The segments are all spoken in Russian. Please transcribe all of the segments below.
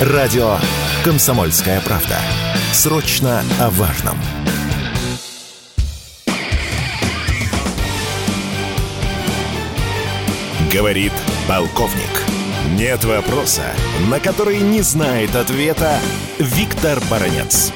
Радио «Комсомольская правда». Срочно о важном. Говорит полковник. Нет вопроса, на который не знает ответа Виктор Баранец.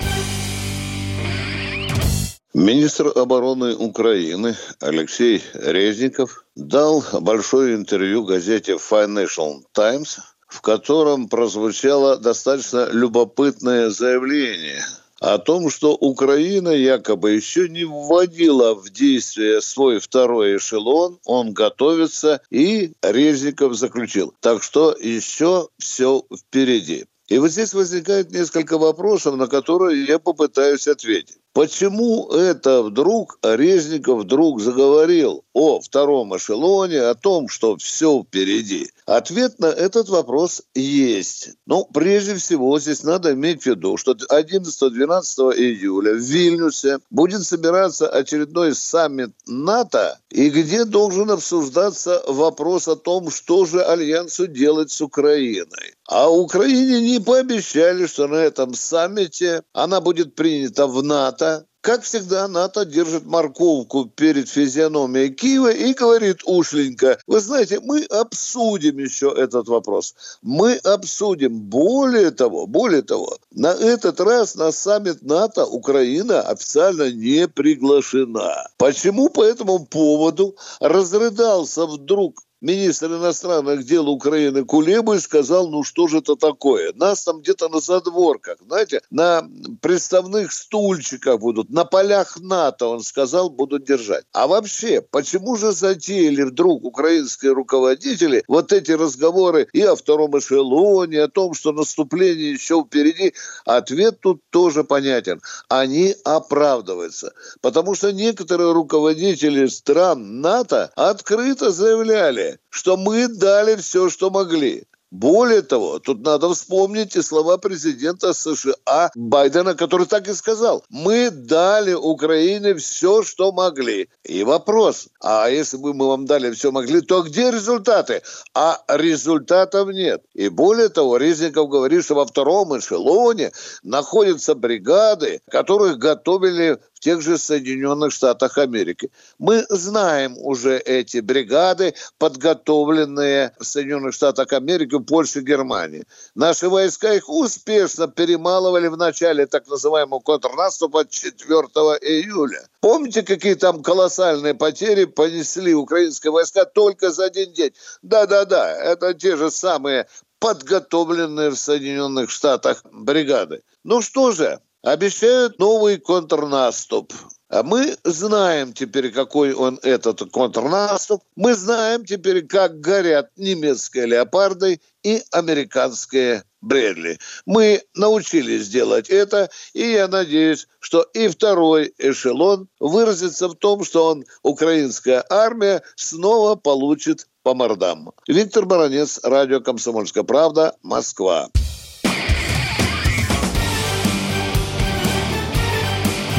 Министр обороны Украины Алексей Резников дал большое интервью газете Financial Times, в котором прозвучало достаточно любопытное заявление о том, что Украина якобы еще не вводила в действие свой второй эшелон, он готовится, и Резников заключил. Так что еще все впереди. И вот здесь возникает несколько вопросов, на которые я попытаюсь ответить. Почему это вдруг Резников вдруг заговорил о втором эшелоне, о том, что все впереди? Ответ на этот вопрос есть. Ну, прежде всего, здесь надо иметь в виду, что 11-12 июля в Вильнюсе будет собираться очередной саммит НАТО, и где должен обсуждаться вопрос о том, что же Альянсу делать с Украиной. А Украине не пообещали, что на этом саммите она будет принята в НАТО, как всегда, НАТО держит морковку перед физиономией Киева и говорит ушленько, вы знаете, мы обсудим еще этот вопрос. Мы обсудим. Более того, более того, на этот раз на саммит НАТО Украина официально не приглашена. Почему по этому поводу разрыдался вдруг министр иностранных дел Украины Кулеба сказал, ну что же это такое? Нас там где-то на задворках, знаете, на представных стульчиках будут, на полях НАТО, он сказал, будут держать. А вообще, почему же затеяли вдруг украинские руководители вот эти разговоры и о втором эшелоне, о том, что наступление еще впереди? Ответ тут тоже понятен. Они оправдываются. Потому что некоторые руководители стран НАТО открыто заявляли, что мы дали все, что могли. Более того, тут надо вспомнить и слова президента США Байдена, который так и сказал. Мы дали Украине все, что могли. И вопрос, а если бы мы вам дали все могли, то где результаты? А результатов нет. И более того, Резников говорит, что во втором эшелоне находятся бригады, которых готовили в тех же Соединенных Штатах Америки. Мы знаем уже эти бригады, подготовленные в Соединенных Штатах Америки, Польше, Германии. Наши войска их успешно перемалывали в начале так называемого контрнаступа 4 июля. Помните, какие там колоссальные потери понесли украинские войска только за один день? Да-да-да, это те же самые подготовленные в Соединенных Штатах бригады. Ну что же, обещают новый контрнаступ. А мы знаем теперь, какой он этот контрнаступ. Мы знаем теперь, как горят немецкие леопарды и американские Брэдли. Мы научились делать это, и я надеюсь, что и второй эшелон выразится в том, что он, украинская армия, снова получит по мордам. Виктор Баранец, радио «Комсомольская правда», Москва.